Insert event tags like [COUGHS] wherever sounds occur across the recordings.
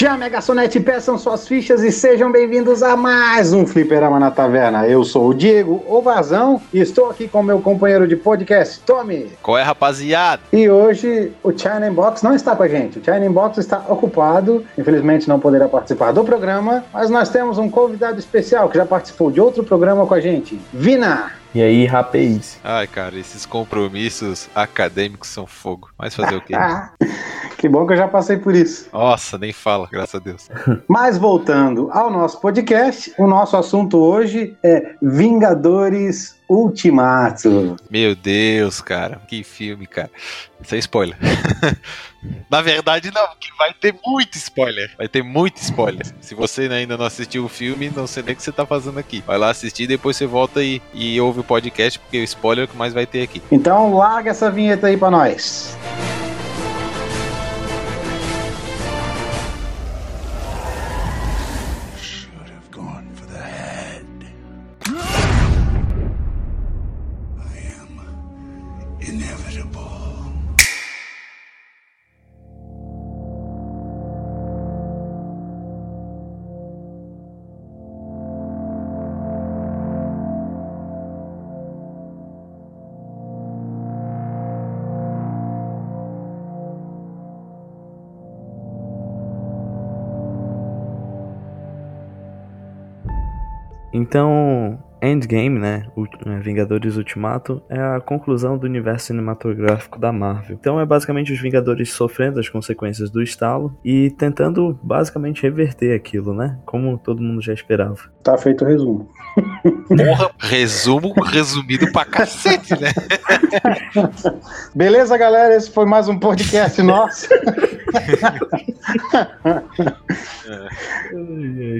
Chame a garçonete, peçam suas fichas e sejam bem-vindos a mais um Fliperama na Taverna. Eu sou o Diego Ovazão e estou aqui com meu companheiro de podcast, Tommy. Qual é, rapaziada? E hoje o China Box não está com a gente. O China Box está ocupado, infelizmente não poderá participar do programa, mas nós temos um convidado especial que já participou de outro programa com a gente, Vina. E aí, rapaz? Ai, cara, esses compromissos acadêmicos são fogo. Mas fazer o quê? [LAUGHS] que bom que eu já passei por isso. Nossa, nem fala, graças a Deus. [LAUGHS] Mas voltando ao nosso podcast, o nosso assunto hoje é Vingadores Ultimato. Meu Deus, cara, que filme, cara. Sem spoiler. [LAUGHS] Na verdade, não, porque vai ter muito spoiler. Vai ter muito spoiler. Se você ainda não assistiu o filme, não sei nem o que você tá fazendo aqui. Vai lá assistir, depois você volta e, e ouve o podcast, porque o spoiler é o que mais vai ter aqui. Então larga essa vinheta aí pra nós. should Então, Endgame, né? é, Vingadores Ultimato, é a conclusão do universo cinematográfico da Marvel. Então é basicamente os Vingadores sofrendo as consequências do estalo e tentando basicamente reverter aquilo, né? Como todo mundo já esperava. Tá feito o resumo. Porra, resumo resumido pra cacete, né? [LAUGHS] Beleza, galera? Esse foi mais um podcast nosso. [LAUGHS]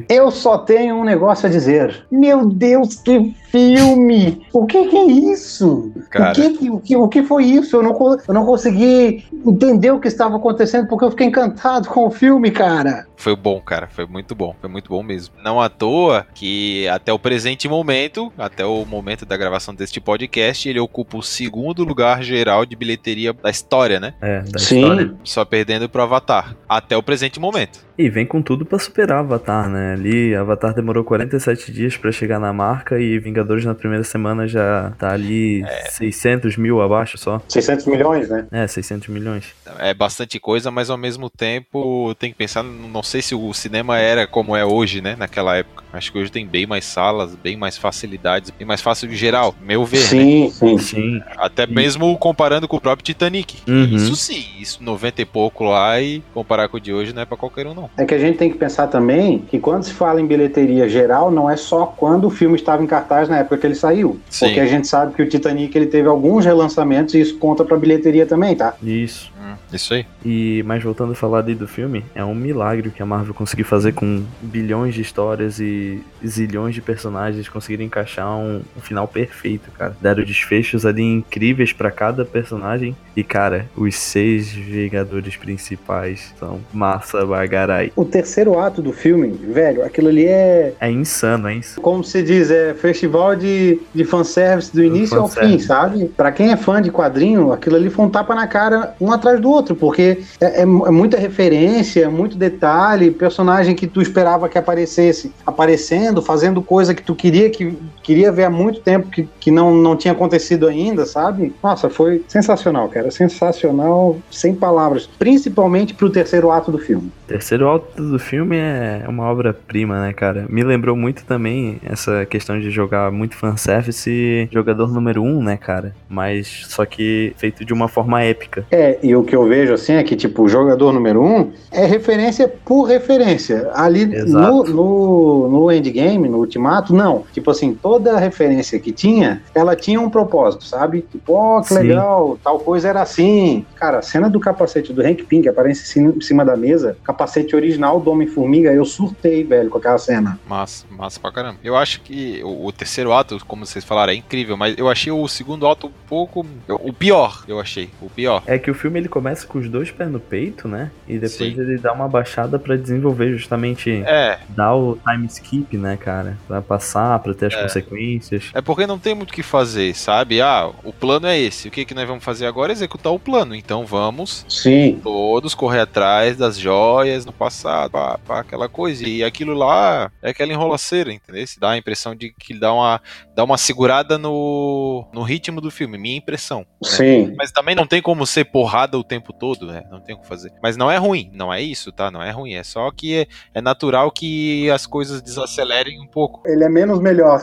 Eu só tenho um negócio a dizer. Meu Deus, que filme! O que, que é isso? Cara. O, que, que- o, que, o que foi isso? Eu não, eu não consegui entender o que estava acontecendo porque eu fiquei encantado com o filme, cara. Foi bom, cara. Foi muito bom. Foi muito bom mesmo. Não à toa que até o presente momento, até o momento da gravação deste podcast, ele ocupa o segundo lugar geral de bilheteria da história, né? É, da história. Só perdendo pro Avatar. Até o presente momento. E vem com tudo pra superar Avatar, né? Ali, Avatar demorou 47 dias pra chegar na marca e Vingadores na primeira semana já tá ali 600 mil abaixo só. 600 milhões, né? É, 600 milhões. É bastante coisa, mas ao mesmo tempo tem que pensar, não sei se o cinema era como é hoje, né? Naquela época. Acho que hoje tem bem mais salas, bem mais facilidades, bem mais fácil de geral, meu ver, né? Sim, sim. Sim. Até mesmo comparando com o próprio Titanic. Uhum. Isso sim, isso 90 e pouco lá e comparar com o de hoje não é pra qualquer um, não. É que a gente tem que pensar também que quando se fala em bilheteria geral, não é só quando o filme estava em cartaz na época que ele saiu. Sim. Porque a gente sabe que o Titanic ele teve alguns relançamentos e isso conta pra bilheteria também, tá? Isso. Hum, isso aí. E, mas voltando a falar ali do filme, é um milagre o que a Marvel conseguiu fazer com bilhões de histórias e zilhões de personagens, conseguiram encaixar um, um final perfeito, cara. Deram desfechos ali incríveis pra cada personagem. E, cara, os seis Vingadores principais são massa bagarai. O terceiro ato do filme, velho, aquilo ali é, É insano, é insano. como se diz, é festival de, de fanservice do início ao fim, fanservice. sabe? Pra quem é fã de quadrinho, aquilo ali foi um tapa na cara um atrás do outro, porque é, é é muita referência, é muito detalhe, personagem que tu esperava que aparecesse aparecendo, fazendo coisa que tu queria que queria ver há muito tempo que, que não, não tinha acontecido ainda, sabe? Nossa, foi sensacional, cara, sensacional, sem palavras, principalmente pro terceiro ato do filme. Terceiro alto do filme é uma obra-prima, né, cara? Me lembrou muito também essa questão de jogar muito fanservice jogador número um, né, cara? Mas só que feito de uma forma épica. É, e o que eu vejo assim é que, tipo, o jogador número um é referência por referência. Ali no, no, no endgame, no ultimato, não. Tipo assim, toda referência que tinha, ela tinha um propósito, sabe? Tipo, ó, que Sim. legal, tal coisa era assim. Cara, a cena do capacete do Hank Pym, que aparece em cima- da mesa, capacete original do Homem-Formiga, eu surtei, velho, com aquela cena. Massa, massa pra caramba. Eu acho que o o, o terceiro ato, como vocês falaram, é incrível, mas eu achei o segundo ato um pouco. O pior, eu achei. O pior. É que o filme ele começa com os dois pés no peito, né? E depois Sim. ele dá uma baixada pra desenvolver justamente É, dar o time skip, né, cara? Pra passar, pra ter as É. consequências. É porque não tem muito o que fazer, sabe? Ah, o plano é esse. O que, que nós vamos fazer agora? Executar o plano. Então vamos Sim. todos correr atrás das joias no passado, pá, pá, aquela coisa. E aquilo lá é aquela enrolaceira, entendeu? Se dá a impressão de que dá uma, dá uma segurada no, no ritmo do filme, minha impressão. né? Sim. Mas também não tem como ser porrada o tempo todo, né? Não tem o que fazer. Mas não é ruim, não é isso, tá? Não é ruim. É só que é, é natural que as coisas desacelerem um pouco. Ele é menos melhor.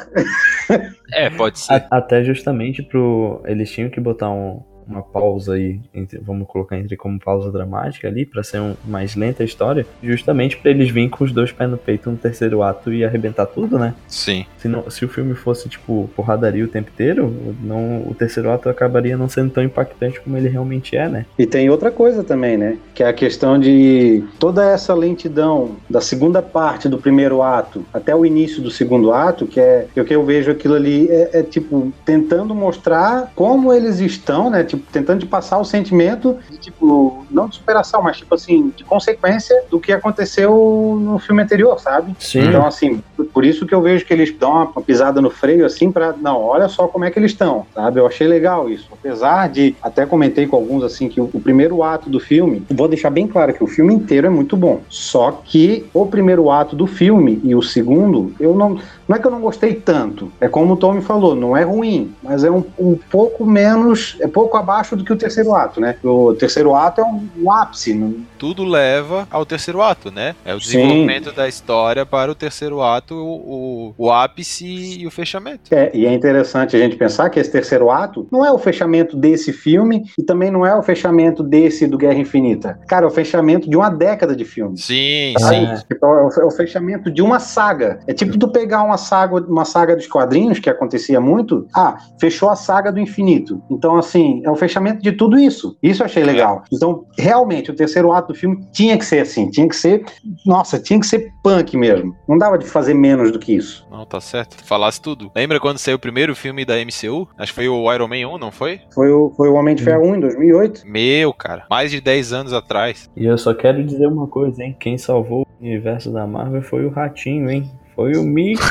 É, pode [LAUGHS] ser. A- Até justamente pro. Eles tinham que botar um- uma pausa aí, entre- vamos colocar entre como pausa dramática ali, pra ser um, mais lenta a história, justamente pra eles virem com os dois pés no peito no terceiro ato e arrebentar tudo, né? Sim. Se, não, se o filme fosse, tipo, porradaria o tempo inteiro, não, o terceiro ato acabaria não sendo tão impactante como ele realmente é, né? E tem outra coisa também, né? Que é a questão de toda essa lentidão da segunda parte do primeiro ato até o início do segundo ato, que é o que eu vejo aquilo ali é, é, tipo tentando mostrar como eles estão, né? Tipo tentando de passar o sentimento de tipo não de superação, mas tipo assim de consequência do que aconteceu no filme anterior, sabe? Sim. Então, assim, por isso que eu vejo que eles dão uma pisada no freio, assim, pra. Não, olha só como é que eles estão, sabe? Eu achei legal isso. Apesar de. Até comentei com alguns, assim, que o, o primeiro ato do filme. Vou deixar bem claro que o filme inteiro é muito bom. Só que o primeiro ato do filme e o segundo, eu não. Não é que eu não gostei tanto. É como o Tommy falou, não é ruim, mas é um, um pouco menos. É pouco abaixo do que o terceiro ato, né? O terceiro ato é um, um ápice. Tudo leva ao terceiro ato, né? É o Sim. desenvolvimento da história para o terceiro ato, o, o, ápice e o fechamento. É, e é interessante a gente pensar que esse terceiro ato não é o fechamento desse filme e também não é o fechamento desse do Guerra Infinita. Cara, é o fechamento de uma década de filme. Sim, sim. é. Tipo, é o- é o fechamento de uma saga. É tipo tu pegar uma saga, uma saga dos quadrinhos, que acontecia muito. Ah, fechou a saga do infinito. Então, assim, é o fechamento de tudo isso. Isso eu achei legal. Então, realmente, o terceiro ato do filme tinha que ser assim. Tinha que ser. Nossa, tinha que ser punk mesmo. Não dava de fazer menos do que isso. Não, tá certo. Falasse tudo. Lembra quando saiu o primeiro filme da MCU? Acho que foi o Iron Man 1, não foi? Foi o, foi o Homem de Ferro 1 em 2008. Meu, cara. Mais de 10 anos atrás. E eu só quero dizer uma coisa, hein? Quem salvou o universo da Marvel foi o Ratinho, hein? Foi o Mickey.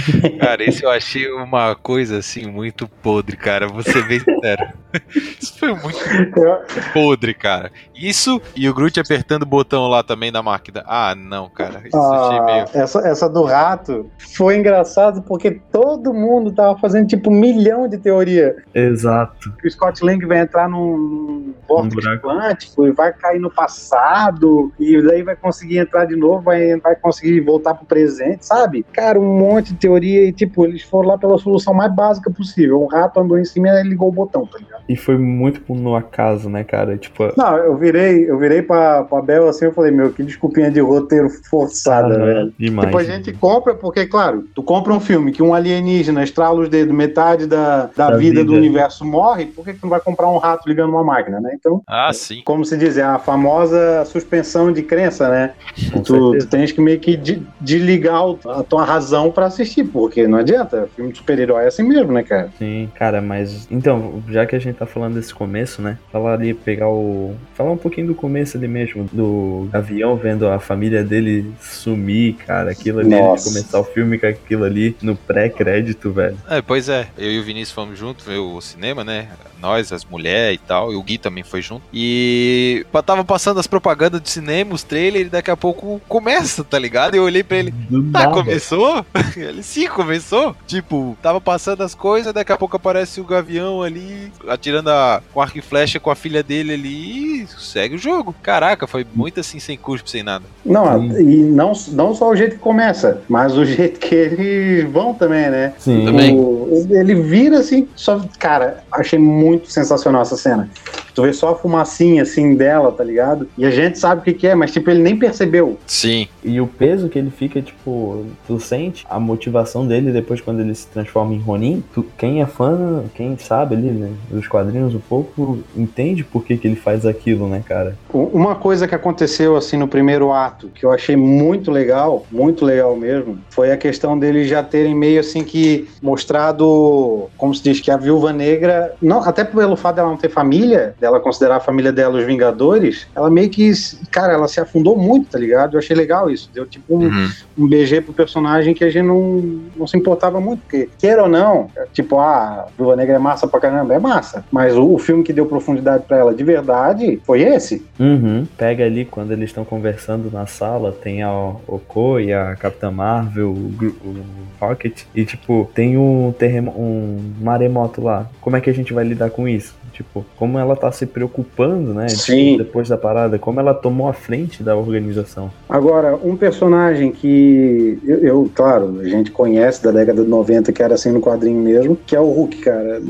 [LAUGHS] Cara, esse eu achei uma coisa assim muito podre, cara. Vou ser bem sincero. [LAUGHS] Isso foi muito podre, cara. Isso e o Groot apertando o botão lá também da máquina. Ah, não, cara. Isso eu achei meio. Ah, essa, essa do rato foi engraçado porque todo mundo tava fazendo tipo um milhão de teoria. Exato. Que o Scott Lang vai entrar num vórtice buraco. quântico e vai cair no passado e daí vai conseguir entrar de novo, vai, vai conseguir voltar pro presente, sabe? Cara, um monte de teoria e tipo, eles foram lá pela solução mais básica possível. Um rato andou em cima e ligou o botão, tá ligado? E foi muito no acaso, né, cara? Tipo, Não, eu virei, eu virei pra, pra Bel assim, eu falei, meu, que desculpinha de roteiro forçada, ah, velho. demais. Tipo, a gente compra, porque, claro, tu compra um filme que um alienígena estrala os dedos, metade da, da, Da vida, do vida. universo morre, por que que tu não vai comprar um rato ligando uma máquina, né? Então, Ah, sim. como se diz, é a famosa suspensão de crença, né? Tu, tu tens que meio que de- desligar o- a tua razão pra assistir, porque não adianta, filme de super-herói é assim mesmo, né, cara? Sim, cara, mas. Então, já que a gente tá falando desse começo, né? Falar ali, pegar o. Falar um pouquinho do começo ali mesmo, do avião vendo a família dele sumir, cara. Aquilo ali, começar o filme com aquilo ali no pré-crédito, velho. É, pois é. Eu e o Vinícius fomos juntos ver o cinema, né? Nós, as mulheres e tal. E o Gui também foi junto. E tava passando as propagandas de cinema, os trailers, e daqui a pouco começa, tá ligado? E eu olhei pra ele. Do Tá, nada. Começou? [LAUGHS] Ele sim, começou. Tipo, tava passando as coisas, daqui a pouco aparece o Gavião ali, atirando a, com arco e flecha com a filha dele ali e segue o jogo. Caraca, foi muito assim, sem cuspe, sem nada. Não, Sim. e não, não só o jeito que começa, mas o [LAUGHS] jeito que eles vão também, né? Sim. Também. O- ele vira assim, só. Cara, achei muito sensacional essa cena. Tu vê só a fumacinha assim dela, tá ligado? E a gente sabe o que, que é, mas tipo, ele nem percebeu. Sim. E o peso que ele fica, tipo, tu sente a motivação dele depois quando ele se transforma em Ronin. Tu, quem é fã, quem sabe ali, né, dos quadrinhos um pouco, entende por que, que ele faz aquilo, né, cara? Uma coisa que aconteceu assim no primeiro ato, que eu achei muito legal, muito legal mesmo, foi a questão deles já terem meio assim que mostrado, como se diz, que a viúva negra, não, até pelo fato dela não ter família, dela considerar a família dela os Vingadores, ela meio que, cara, ela se afundou muito, tá ligado? Eu achei legal isso. Deu tipo um, Uhum. um BG pro personagem que a gente não, não se importava muito, porque, queira ou não, é tipo, ah, a Viúva Negra é massa pra caramba, é massa. Mas o, o filme que deu profundidade pra ela de verdade foi esse. Uhum. Pega ali quando eles estão conversando na sala, tem a Oko e a Capitã Marvel, o, o Rocket, e tipo, tem um, um maremoto lá. Como é que a gente vai lidar com isso? Tipo, como ela tá se preocupando, né? tipo, Sim. depois da parada, como ela tomou a frente da organização. Agora, um personagem que eu, eu, claro, a gente conhece da década de 90, que era assim no quadrinho mesmo, que é o Hulk, cara.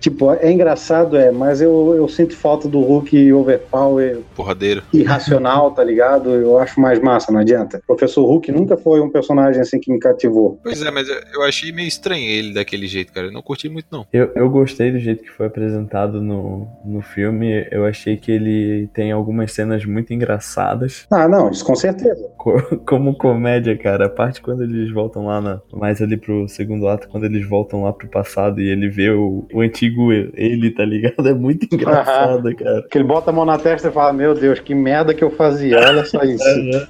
Tipo, é engraçado, é, mas eu, eu sinto falta do Hulk overpower, Porradeiro. irracional, tá ligado? Eu acho mais massa, não adianta. O Professor Hulk nunca foi um personagem assim que me cativou. Pois é, mas eu- eu achei meio estranho ele daquele jeito, cara. Eu não curti muito, não. Eu, eu gostei do jeito que foi apresentado no, no filme. Eu achei que ele tem algumas cenas muito engraçadas. Ah, não, isso com certeza. Co- [LAUGHS] Como comédia, cara. A parte quando eles voltam lá na, mais ali pro segundo ato, quando eles voltam lá pro passado e ele vê o, o antigo ele, tá ligado? [LAUGHS] É muito engraçado, cara. Que ele bota a mão na testa e fala: Meu Deus, que merda que eu fazia, olha só [LAUGHS] isso.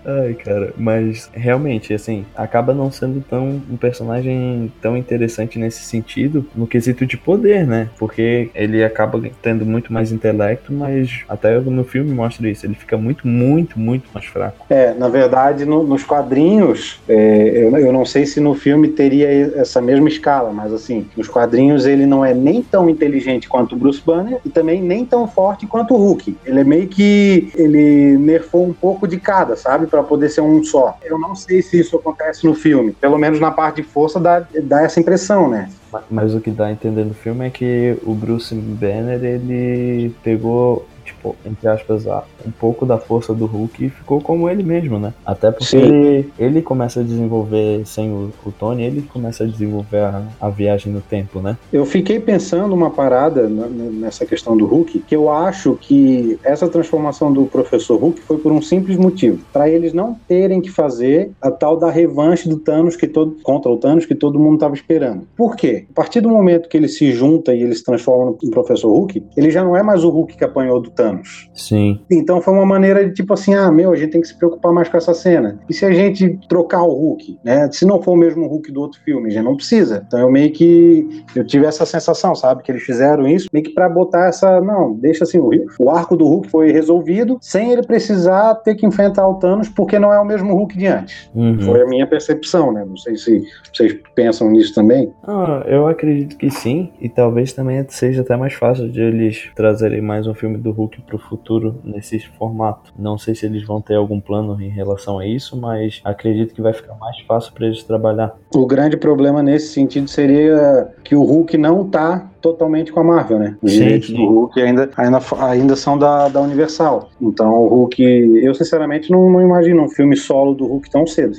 Ai, cara, mas realmente, assim, acaba não sendo tão um personagem tão interessante nesse sentido, no quesito de poder, né? Porque ele acaba tendo muito mais intelecto, mas até no filme mostra isso, ele fica muito, muito, muito mais fraco. É, na verdade, no- nos quadrinhos, é, eu, eu não sei se no filme teria essa mesma escala, mas assim, nos quadrinhos ele não é nem tão inteligente quanto o Bruce Banner e também nem tão forte quanto o Hulk. Ele é meio que ele nerfou um pouco de cada, sabe, Pra poder ser um só. Eu não sei se isso acontece no filme, pelo menos na parte de força dá, dá essa impressão, né? Ma- Mas o que dá a entender no filme é que o Bruce Banner, ele pegou, entre aspas, a- um pouco da força do Hulk e ficou como ele mesmo, né? Até porque Sim. ele, ele começa a desenvolver, sem o, o Tony, ele começa a desenvolver a, a viagem no tempo, né? Eu fiquei pensando uma parada nessa questão do Hulk, que eu acho que essa transformação do professor Hulk foi por um simples motivo, para eles não terem que fazer a tal da revanche do Thanos que todo contra o Thanos que todo mundo estava esperando. Por quê? A partir do momento que ele se junta e ele se transforma no professor Hulk, ele já não é mais o Hulk que apanhou do Thanos. Sim. Então foi uma maneira de tipo assim, ah, meu, a gente tem que se preocupar mais com essa cena. E se a gente trocar o Hulk, né? Se não for o mesmo Hulk do outro filme, a gente não precisa. Então eu meio que eu tive essa sensação, sabe, que eles fizeram isso meio que para botar essa, não, deixa assim, o, o arco do Hulk foi resolvido sem ele precisar ter que enfrentar o Thanos, porque não é o mesmo Hulk de antes. Uhum. Foi a minha percepção, né? Não sei se vocês pensam nisso também. Ah, eu acredito que sim, e talvez também seja até mais fácil de eles trazerem mais um filme do Hulk pro futuro nesse formato. Não sei se eles vão ter algum plano em relação a isso, mas acredito que vai ficar mais fácil para eles trabalhar. O grande problema nesse sentido seria que o Hulk não tá totalmente com a Marvel, né? Os Sim, direitos sim. do Hulk ainda, ainda, ainda são da, da Universal. Então o Hulk, eu sinceramente não, não imagino um filme solo do Hulk tão cedo.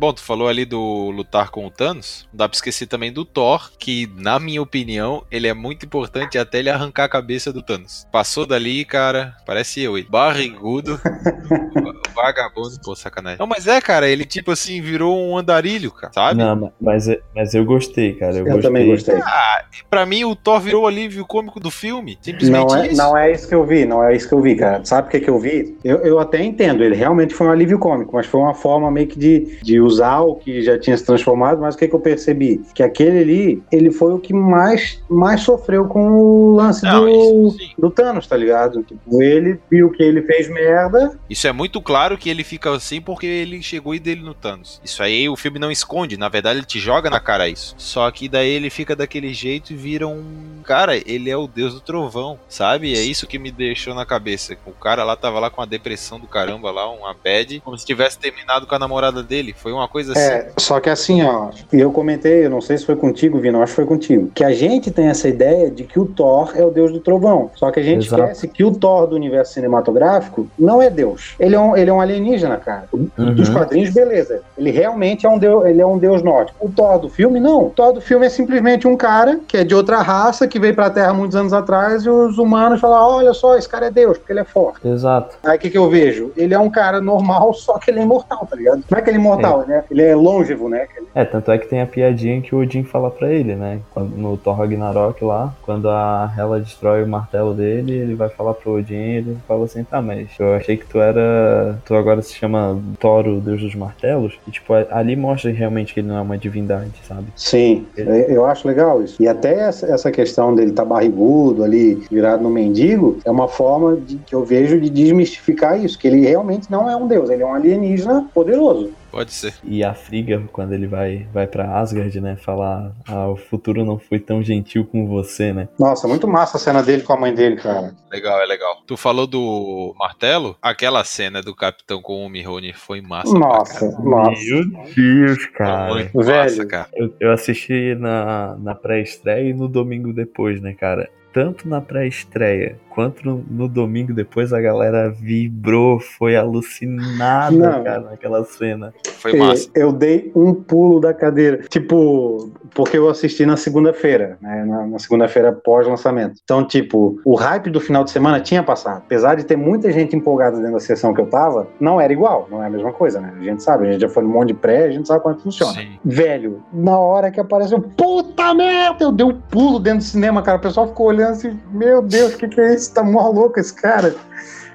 Bom, tu falou ali do lutar com o Thanos. Não dá pra esquecer também do Thor, que, na minha opinião, ele é muito importante até ele arrancar a cabeça do Thanos. Passou dali, cara, parece eu, ele. Barrigudo, [LAUGHS] vagabundo, pô, sacanagem. Não, mas é, cara, ele tipo assim, virou um andarilho, cara, sabe? Não, ma- mas, é- mas eu gostei, cara. Eu, Eu, gostei. também gostei. Ah, pra mim o Thor virou o alívio cômico do filme. Simplesmente Não é, isso. não é isso que eu vi, não é isso que eu vi, cara. Sabe o que, que eu vi? Eu, eu até entendo, ele realmente foi um alívio cômico, mas foi uma forma meio que de, de usar o que já tinha se transformado, mas o que, que eu percebi? Que aquele ali, ele foi o que mais, mais sofreu com o lance Não, do, isso do Thanos, tá ligado? Tipo, ele viu que ele fez merda. Isso é muito claro que ele fica assim porque ele chegou e dele no Thanos. Isso aí o filme não esconde, na verdade ele te joga na cara isso. Só que daí ele fica daquele jeito e vira um. Cara, ele é o deus do trovão, sabe? É isso que me deixou na cabeça. O cara lá tava lá com a depressão do caramba lá, uma bad, como se tivesse terminado com a namorada dele. Foi uma coisa assim. É, só que assim, ó, e eu comentei, eu não sei se foi contigo, Vino, acho que foi contigo, que a gente tem essa ideia de que o Thor é o deus do trovão. Só que a gente Exato. esquece que o Thor do universo cinematográfico não é deus. Ele é um, ele é um alienígena, cara. Uhum. Dos quadrinhos, beleza. Ele realmente é um deus, ele é um deus nórdico. O Thor do filme, não. O Thor do filme é simplesmente um cara que é de outra raça, que veio pra Terra muitos anos atrás, e os humanos falam: olha só, esse cara é deus, porque ele é forte. Exato. Aí o que, que eu vejo? Ele é um cara normal, [LAUGHS] só que ele é imortal, tá ligado? Não é que ele é imortal, né? Ele é longevo, né? É, tanto é que tem a piadinha que o Odin fala pra ele, né? Quando- No Thor Ragnarok lá, quando a Hela destrói o martelo dele, ele vai falar pro Odin e ele fala assim, tá, mas eu achei que tu era. Tu agora se chama Thor, o deus dos martelos. E tipo, ali mostra realmente que ele não é uma divindade, sabe? Sim, é- eu acho legal isso. E até essa, essa questão dele tá barrigudo ali, virado no mendigo, é uma forma de, que eu vejo de desmistificar isso, que ele realmente não é um deus, ele é um alienígena poderoso. Pode ser. E a Frigga, quando ele vai, vai pra Asgard, né? Falar, ah, o futuro não foi tão gentil com você, né? Nossa, muito massa a cena dele com a mãe dele, cara. Legal, é legal. Tu falou do martelo? Aquela cena do Capitão com o Mihone foi massa. Nossa, pra nossa. Meu Deus, cara. Foi muito Velho. massa, cara. Eu, eu assisti na, na pré-estreia e no domingo depois, né, cara? Tanto na pré-estreia quanto no, no domingo depois, a galera vibrou, foi alucinada, Não. cara, naquela cena. Foi massa. É, Eu dei um pulo da cadeira. Tipo, porque eu assisti na segunda-feira, né? Na, na segunda-feira pós-lançamento. Então, tipo, o hype do final de semana tinha passado. Apesar de ter muita gente empolgada dentro da sessão que eu tava, não era igual, não é a mesma coisa, né? A gente sabe, a gente já foi num monte de pré, a gente sabe como é que funciona. Sim. Velho, na hora que apareceu, puta merda, eu dei um pulo dentro do cinema, cara. O pessoal ficou olhando assim, meu Deus, o que, que é isso? Tá mó louco esse cara.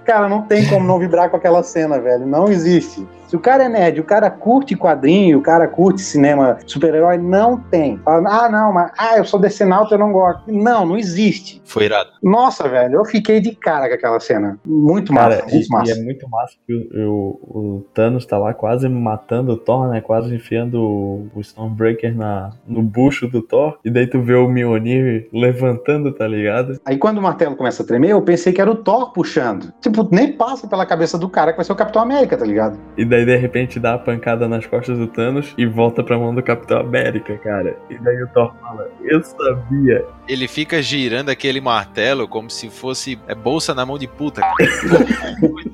Cara, não tem como não vibrar com aquela cena, velho. Não existe. Se o cara é nerd, o cara curte quadrinho, o cara curte cinema super-herói, não tem. Ah, não, mas ah, eu sou decenalto, eu não gosto. Não, não existe. Foi irado. Nossa, velho, eu fiquei de cara com aquela cena. Muito massa, Cara, e, muito e massa. é muito massa que o, o, o Thanos tá lá quase matando o Thor, né? Quase enfiando o, o Stormbreaker na, no bucho do Thor. E daí tu vê o Mjolnir levantando, tá ligado? Aí quando o martelo começa a tremer, eu pensei que era o Thor puxando. Tipo, nem passa pela cabeça do cara que vai ser o Capitão América, tá ligado? E daí de repente dá a pancada nas costas do Thanos e volta pra mão do Capitão América, cara. E daí o Thor fala, eu sabia. Ele fica girando aquele martelo como se fosse é, bolsa na mão de puta. [LAUGHS]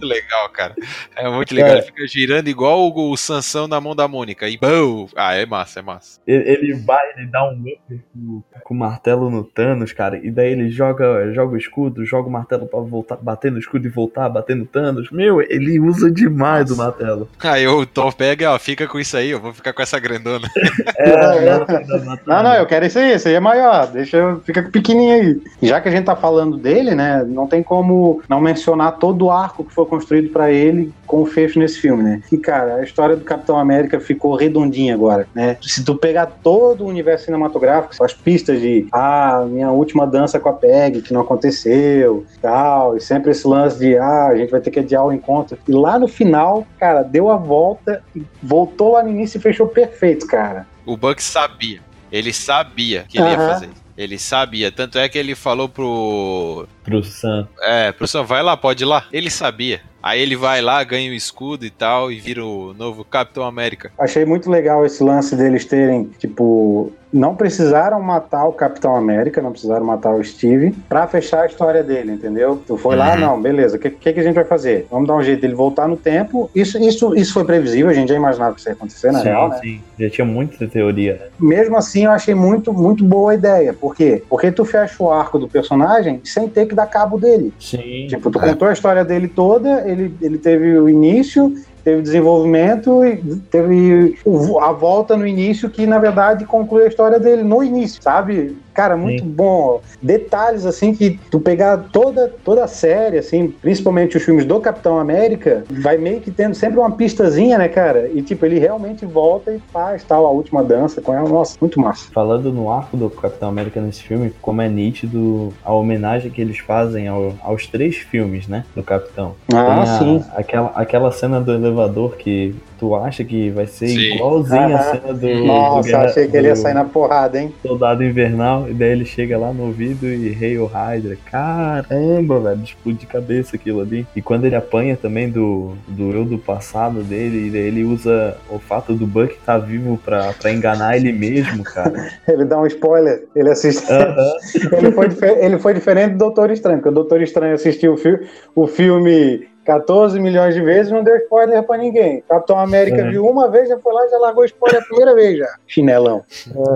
muito legal, cara. É muito legal. É. Ele fica girando igual o, o Sansão na mão da Mônica. E bum! Ah, é massa, é massa. Ele, ele vai, ele dá um up com, com o martelo no Thanos, cara. E daí ele joga, joga o escudo, joga o martelo pra voltar, bater no escudo e voltar, bater no Thanos. Meu, ele usa demais o martelo. Aí o Thor pega, ó, fica com isso aí, eu vou ficar com essa grandona. [LAUGHS] É, É, fica matando. Não, não, eu quero esse aí, esse aí é maior, deixa eu, fica pequenininho aí. Já que a gente tá falando dele, né, não tem como não mencionar todo o arco que foi construído pra ele com o fecho nesse filme, né. E, cara, a história do Capitão América ficou redondinha agora, né. Se tu pegar todo o universo cinematográfico, as pistas de, ah, minha última dança com a Peg, que não aconteceu, tal, e sempre esse lance de, ah, a gente vai ter que adiar o encontro. E lá no final, cara, deu a volta e voltou lá no início e fechou perfeito, cara. O Buck sabia. Ele sabia que ele ia Aham. fazer. Ele sabia. Tanto é que ele falou pro. Pro Sam. É, pro Sam, vai lá, pode ir lá. Ele sabia. Aí ele vai lá, ganha o escudo e tal, e vira o novo Capitão América. Achei muito legal esse lance deles terem, tipo, não precisaram matar o Capitão América, não precisaram matar o Steve pra fechar a história dele, entendeu? Tu foi lá, Uhum. não, beleza, o que, que, que a gente vai fazer? Vamos dar um jeito dele voltar no tempo. Isso, isso, isso foi previsível, a gente já imaginava que isso ia acontecer, na sim, real, né? sim. Já tinha muita teoria, né? Mesmo assim, eu achei muito, muito boa a ideia. Por quê? Porque tu fecha o arco do personagem sem ter que dar cabo dele. Sim. Tipo, tu É. contou a história dele toda, ele, ele teve o início, teve desenvolvimento e teve a volta no início que, na verdade, conclui a história dele no início, sabe? Cara, muito bom. Detalhes, assim, que tu pegar toda, toda a série, assim, principalmente os filmes do Capitão América, vai meio que tendo sempre uma pistazinha, né, cara? E, tipo, ele realmente volta e faz tal, a última dança com ela. Nossa, muito massa. Falando no arco do Capitão América nesse filme, como é nítido a homenagem que eles fazem ao- aos três filmes, né? Do Capitão. Ah, a- sim. Aquela, aquela cena do elevador que tu acha que vai ser Sim. igualzinha a cena do, do Nossa, Guerra- achei que ele ia do sair na porrada, hein? Soldado Invernal, e daí ele chega lá no ouvido e Hail Hydra. Caramba, velho, explode de cabeça aquilo ali. E quando ele apanha também do, do eu do passado dele, e daí ele usa o fato do Buck estar vivo pra, pra enganar ele mesmo, cara. [LAUGHS] Ele dá um spoiler, ele assiste. Aham. [LAUGHS] ele, foi, ele foi diferente do Doutor Estranho, porque o Doutor Estranho assistiu o, fi- o filme 14 milhões de vezes não deu spoiler pra ninguém. Capitão América É. viu uma vez, já foi lá e já largou spoiler a primeira vez já. Chinelão.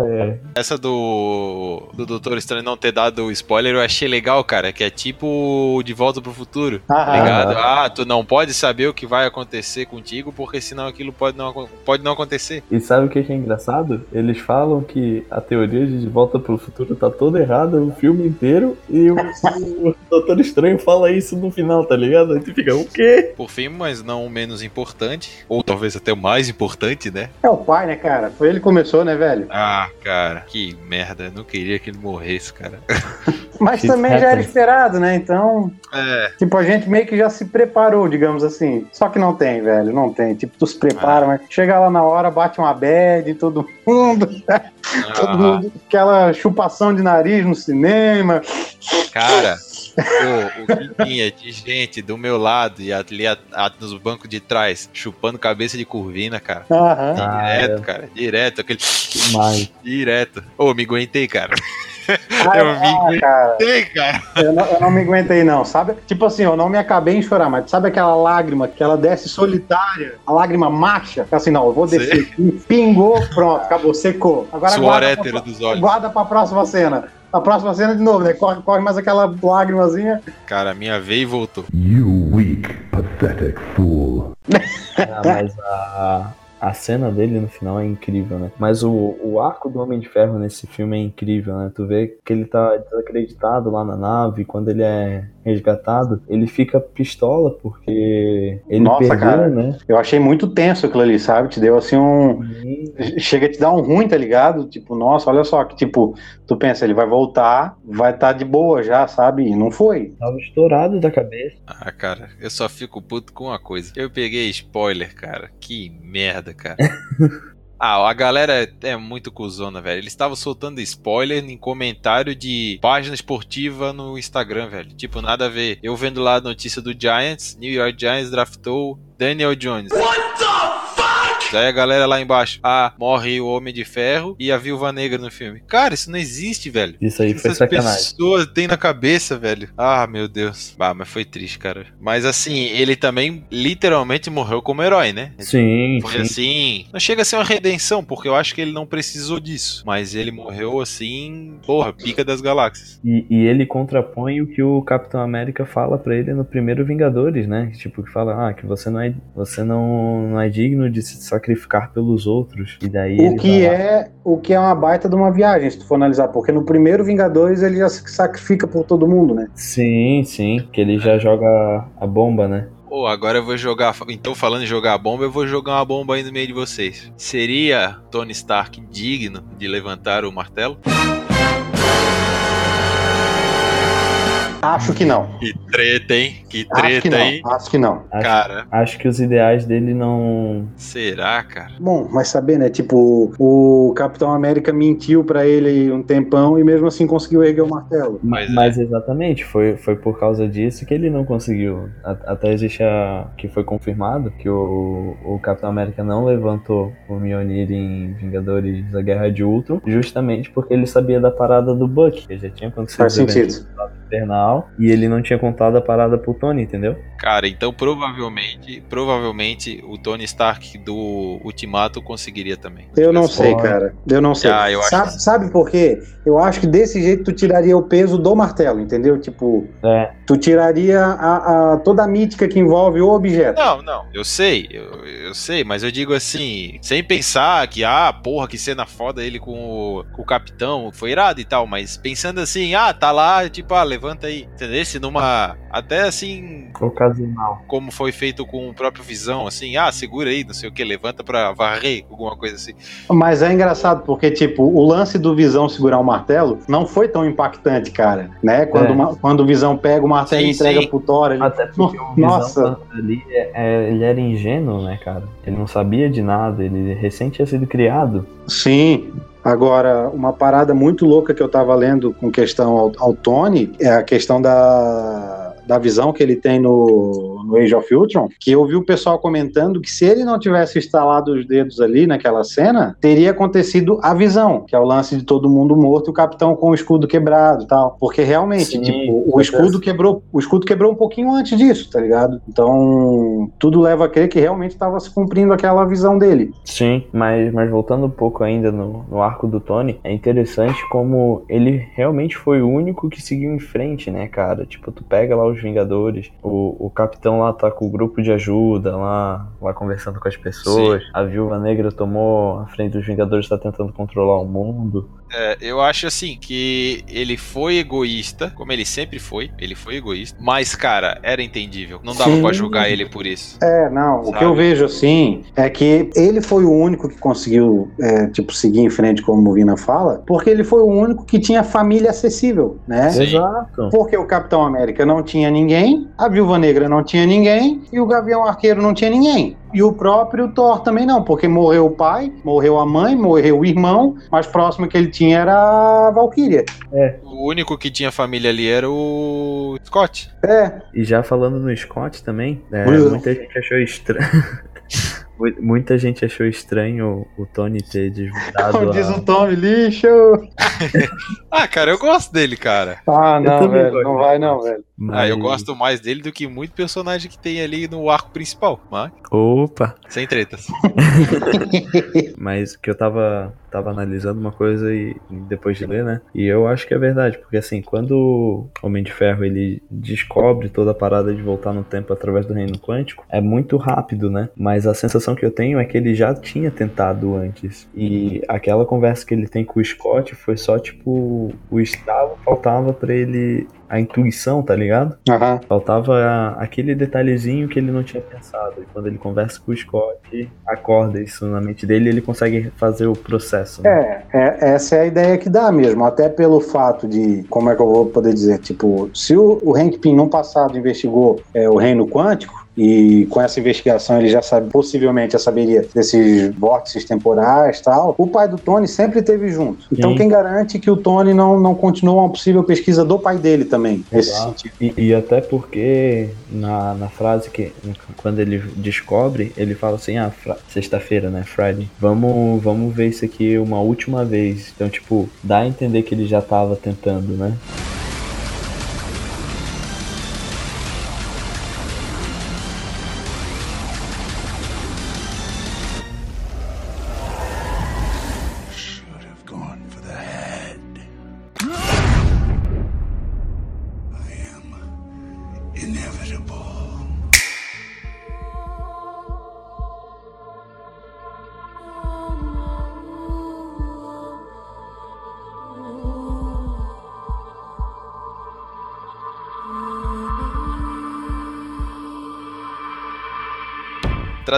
É, Essa do, do Doutor Estranho não ter dado o spoiler eu achei legal, cara. Que é tipo De Volta pro Futuro. Tá Ah, ligado? Ah, tu não pode saber o que vai acontecer contigo, porque senão aquilo pode não, pode não acontecer. E sabe o que é engraçado? Eles falam que a teoria de De Volta pro Futuro tá toda errada o filme inteiro e o, o Doutor Estranho fala isso no final, tá ligado? Aí tu fica, quê? Por fim, mas não o menos importante, ou talvez até o mais importante, né? É o pai, né, cara? Foi ele que começou, né, velho? Ah, cara, que merda. Eu não queria que ele morresse, cara. [LAUGHS] Mas It também já era esperado, né? Então, É, tipo, a gente meio que já se preparou, digamos assim. Só que não tem, velho, não tem. Tipo, tu se prepara, mas chega lá na hora, bate uma bad, todo mundo, [LAUGHS] todo ah, mundo, aquela chupação de nariz no cinema. cara. Pô, o que tinha de gente do meu lado e ali a- a- nos bancos de trás, chupando cabeça de curvina, cara. Aham. Direto, cara. Direto, aquele. Demais. Direto. Ô, me aguentei, cara. Ah, Eu ah, cara. Aguentei, cara. Eu não, eu não me aguentei, não, sabe? Tipo assim, eu não me acabei em chorar, mas sabe aquela lágrima que ela desce solitária, a lágrima marcha? Assim, não, eu vou Sei. descer aqui, pingou, pronto, acabou, secou. Agora Suor guarda hétero pra, dos olhos. guarda pra próxima cena. A próxima cena de novo, né? Corre, corre mais aquela lágrimazinha. Cara, minha veio e voltou. You weak, pathetic fool. Ah, mas a, a cena dele no final é incrível, né? Mas o, o arco do Homem de Ferro nesse filme é incrível, né? Tu vê que ele tá desacreditado lá na nave, quando ele é resgatado, ele fica pistola porque ele Nossa, perdeu, cara. né? Eu achei muito tenso aquilo ali, sabe? Te deu assim um. Chega a te dar um ruim, tá ligado? Tipo, nossa, olha só, que tipo, tu pensa, ele vai voltar, vai estar de boa já, sabe? E não foi. tava estourado da cabeça. Ah, cara, eu só fico puto com uma coisa. Eu peguei spoiler, cara. Que merda, cara. [LAUGHS] Ah, a galera é muito cuzona, velho. Eles estavam soltando spoiler em comentário de página esportiva no Instagram, velho. Tipo, nada a ver. Eu vendo lá a notícia do Giants, New York Giants draftou Daniel Jones. Daí a galera lá embaixo, ah, morre o Homem de Ferro e a Viúva Negra no filme. Cara, isso não existe, velho. Isso aí foi Essas sacanagem. pessoas têm na cabeça, velho. Ah, meu Deus. Ah, mas foi triste, cara. Mas assim, ele também literalmente morreu como herói, né? Sim, Foi sim. assim. Não chega a ser uma redenção, porque eu acho que ele não precisou disso. Mas ele morreu assim, porra, pica das galáxias. E, e ele contrapõe o que o Capitão América fala pra ele no primeiro Vingadores, né? Tipo, que fala, ah, que você não é, você não, não é digno de se sacrificar pelos outros. E daí O ele que é o que é uma baita de uma viagem, se tu for analisar, porque no primeiro Vingadores ele já se sacrifica por todo mundo, né? Sim, sim, que ele já joga a bomba, né? Pô, agora eu vou jogar. Então, falando em jogar a bomba, eu vou jogar uma bomba aí no meio de vocês. Seria Tony Stark digno de levantar o martelo? Acho que não. Que treta, hein? Que Acho que treta, hein? não. Acho que não. Acho, Cara, acho que os ideais dele não. será, cara? Bom, mas saber, né? Tipo, o Capitão América mentiu pra ele um tempão e mesmo assim conseguiu erguer o martelo. Mas Mas, é. exatamente, foi, foi por causa disso que ele não conseguiu. Até existe a. que foi confirmado que o, o Capitão América não levantou o Mjolnir em Vingadores da Guerra de Ultron, justamente porque ele sabia da parada do Buck, que já tinha acontecido. Faz sentido. Infernal e ele não tinha contado a parada pro Tony, entendeu? Cara, então provavelmente, provavelmente o Tony Stark do Ultimato conseguiria também. Eu não sei, Pode. cara. Eu não sei. Ah, eu acho sabe, que- sabe por quê? Eu acho que desse jeito tu tiraria o peso do martelo, entendeu? Tipo, É. tu tiraria a, a- toda a mítica que envolve o objeto. Não, não, eu sei, eu, eu sei, mas eu digo assim, sem pensar que, ah, porra, que cena foda ele com o, com o capitão, foi irado e tal, mas pensando assim, ah, tá lá, tipo, ah, levanta aí, entendeu? Se numa, até assim, Ocasional. como foi feito com o próprio Visão, assim, ah, segura aí, não sei o que, levanta pra varrer, alguma coisa assim. Mas é engraçado porque, tipo, o lance do Visão segurar o martelo não foi tão impactante, cara. Né? Quando, É. uma- quando o Visão pega o martelo Sim, entrega sim. pro Thor, ele... Até porque o Nossa. Visão ali, é- é- ele era ingênuo, né, cara? Ele não sabia de nada, ele recém tinha sido criado. Sim. Agora, uma parada muito louca que eu tava lendo com questão ao, ao Tony é a questão da, da visão que ele tem no, no Age of Ultron, que eu vi o pessoal comentando que se ele não tivesse instalado os dedos ali naquela cena, teria acontecido a visão, que é o lance de todo mundo morto e o capitão com o escudo quebrado e tal. Porque realmente, Sim, tipo, o escudo quebrou, o escudo quebrou um pouquinho antes disso, tá ligado? Então, tudo leva a crer que realmente estava se cumprindo aquela visão dele. Sim, mas, mas voltando um pouco ainda no, no arco do Tony, é interessante como ele realmente foi o único que seguiu em frente, né, cara? Tipo, tu pega lá os Vingadores, o, o capitão lá tá com o grupo de ajuda, lá, lá conversando com as pessoas, a viúva negra tomou a frente dos Vingadores, tá tentando controlar o mundo. É, eu acho assim que ele foi egoísta, como ele sempre foi, ele foi egoísta, mas cara, era entendível, não dava pra julgar ele por isso. É, não, o Sabe? que eu vejo assim é que ele foi o único que conseguiu, é, tipo, seguir em frente, como o Vina fala, porque ele foi o único que tinha família acessível, né? Sim. Exato. Porque o Capitão América não tinha ninguém, a Viúva Negra não tinha ninguém e o Gavião Arqueiro não tinha ninguém. E o próprio Thor também não, porque morreu o pai, morreu a mãe, morreu o irmão, mais próximo que ele tinha era a Valkyria. O único que tinha família ali era o Scott. É, E já falando no Scott também, é, Ui. muita gente achou estranho. [LAUGHS] Mu- Muita gente achou estranho o Tony ter desvendado como diz a... o Tommy, lixo. [LAUGHS] Ah, cara, eu gosto dele, cara. Ah, não, velho, gosto. não vai não, velho. Ah, eu mas- gosto mais dele do que muito personagem que tem ali no arco principal, mas Opa! sem tretas. [LAUGHS] Mas que eu tava, tava analisando uma coisa e depois de ler, né? E eu acho que é verdade, porque assim, quando o Homem de Ferro ele descobre toda a parada de voltar no tempo através do reino quântico, é muito rápido, né? Mas a sensação que eu tenho é que ele já tinha tentado antes. E aquela conversa que ele tem com o Scott foi só tipo o estalo faltava pra ele a intuição, tá ligado? Aham. Faltava a- aquele detalhezinho que ele não tinha pensado. E quando ele conversa com o Scott, acorda isso na mente dele e ele consegue fazer o processo. Né? É, é, essa é a ideia que dá mesmo, até pelo fato de, como é que eu vou poder dizer, tipo, se o, o Hank Pym no passado investigou é, o reino quântico, e com essa investigação ele já sabe, possivelmente já saberia desses vórtices temporais e tal, o pai do Tony sempre esteve junto. Então Sim. quem garante que o Tony não, não continuou uma possível pesquisa do pai dele também, nesse Exato. sentido. E, e até porque na, na frase que quando ele descobre, ele fala assim, ah, sexta-feira, né? Friday. Vamos, vamos ver isso aqui uma última vez. Então, tipo, dá a entender que ele já tava tentando, né?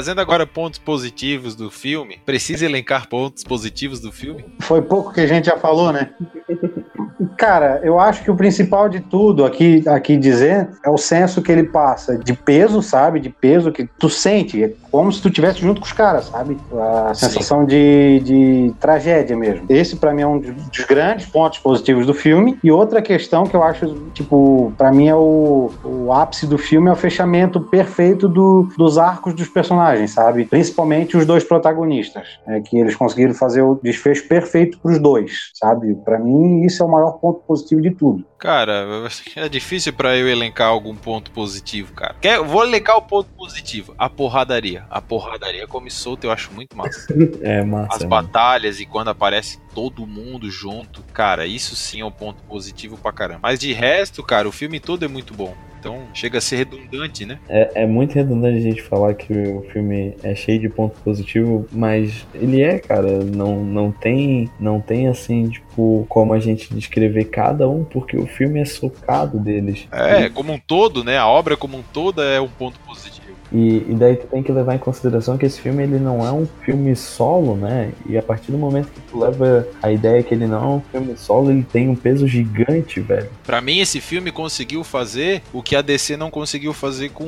Trazendo agora pontos positivos do filme, precisa elencar pontos positivos do filme? Foi pouco que a gente já falou, né? [LAUGHS] Cara, eu acho que o principal de tudo aqui, aqui dizer é o senso que ele passa de peso, sabe? De peso que tu sente. como se tu tivesse junto com os caras, sabe? A sensação de, de tragédia mesmo. Esse, pra mim, é um dos grandes pontos positivos do filme. E outra questão que eu acho, tipo, pra mim é o, o ápice do filme é o fechamento perfeito do, dos arcos dos personagens, sabe? Principalmente os dois protagonistas. É que eles conseguiram fazer o desfecho perfeito pros dois, sabe? Pra mim, isso é o maior ponto positivo de tudo. Cara, [LAUGHS] é difícil pra eu elencar algum ponto positivo, cara. Quer, vou elencar o ponto positivo. A porradaria. A porradaria come solto eu acho muito massa. [LAUGHS] É massa. As né? batalhas e quando aparece todo mundo junto. Cara, isso sim é um ponto positivo pra caramba. Mas de resto, cara, o filme todo é muito bom. Então chega a ser redundante, né? É, é muito redundante a gente falar que o filme é cheio de ponto positivo, mas ele é, cara. Não, não tem, não tem assim, tipo, como a gente descrever cada um, porque o filme é socado deles. É, como um todo, né? A obra como um todo é um ponto positivo. E, e daí tu tem que levar em consideração que esse filme ele não é um filme solo, né? E a partir do momento que tu leva a ideia que ele não é um filme solo, ele tem um peso gigante, velho. Pra mim, esse filme conseguiu fazer o que a DC não conseguiu fazer com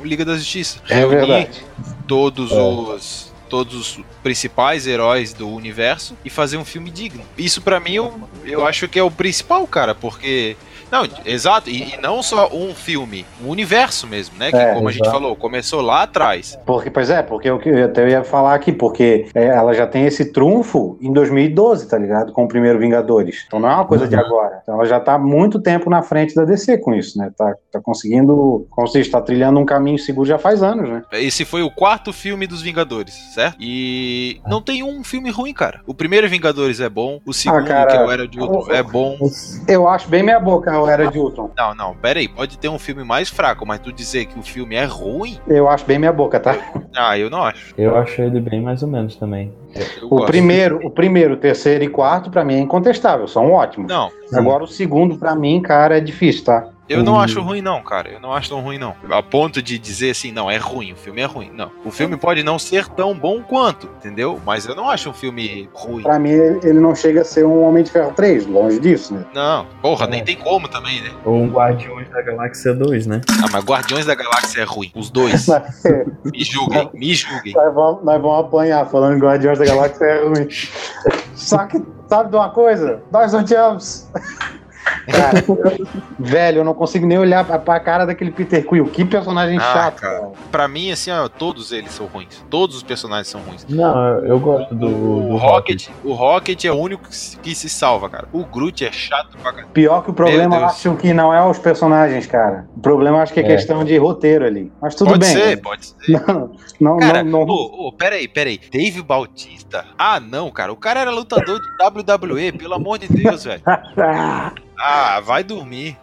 o Liga da Justiça. É Reunir verdade. todos É. os todos os principais heróis do universo e fazer um filme digno. Isso pra mim eu, eu acho que é o principal, cara, porque não, exato, e, e não só um filme, um universo mesmo, né? Que É, como a gente exato. falou, começou lá atrás. Porque, pois é, porque eu, eu até ia falar aqui, porque é, ela já tem esse trunfo em 2012, tá ligado? Com o primeiro Vingadores. Então não é uma coisa de Uhum. agora. Então ela já tá muito tempo na frente da DC com isso, né? Tá, tá conseguindo, como se diz, tá trilhando um caminho seguro já faz anos, né? Esse foi o quarto filme dos Vingadores, certo? E não tem um filme ruim, cara. O primeiro Vingadores é bom, o segundo, cara, que é o Era de Ultron, é bom. Eu acho bem meia boca Era de Ultron. Não, não, pera aí, pode ter um filme mais fraco, mas tu dizer que o filme é ruim? Eu acho bem meia boca, tá? Ah, eu não acho. Eu acho ele bem mais ou menos também. Eu O gosto. primeiro, o primeiro, terceiro e quarto, pra mim, é incontestável, são ótimos. Não, Agora o segundo, pra mim, cara, é difícil, tá? Eu não acho ruim, não, cara. Eu não acho tão ruim, não. A ponto de dizer assim, não, é ruim, o filme é ruim. Não. O filme pode não ser tão bom quanto, entendeu? Mas eu não acho um filme ruim. Pra mim, ele não chega a ser um Homem de Ferro 3, longe disso, né? Não, porra, É. nem tem como também, né? Ou um Guardiões da Galáxia 2, né? Ah, mas Guardiões da Galáxia é ruim. Os dois. [LAUGHS] Me julguem, me julguem. Nós vamos, nós vamos apanhar falando que Guardiões da Galáxia é ruim. Só que, sabe de uma coisa? Nós odiamos. [LAUGHS] Cara, [LAUGHS] eu- velho, eu não consigo nem olhar pra, pra cara daquele Peter Quill. Que personagem Ah, chato, cara. cara. Pra mim, assim, ó, todos eles são ruins. Todos os personagens são ruins. Não, eu- gosto do, o do Rocket, o Rocket é o único que se- que se salva, cara. O Groot é chato pra caralho. Pior que o problema, acho que não é os personagens, cara. O problema, acho que é, É. questão de roteiro ali. Mas tudo pode bem. ser, pode ser. [LAUGHS] Não, não, Cara, não, não- ô, ô, peraí, peraí. Dave Bautista? Ah, não, cara. O cara era lutador de WWE, pelo amor de Deus, velho. [LAUGHS] Ah, vai dormir.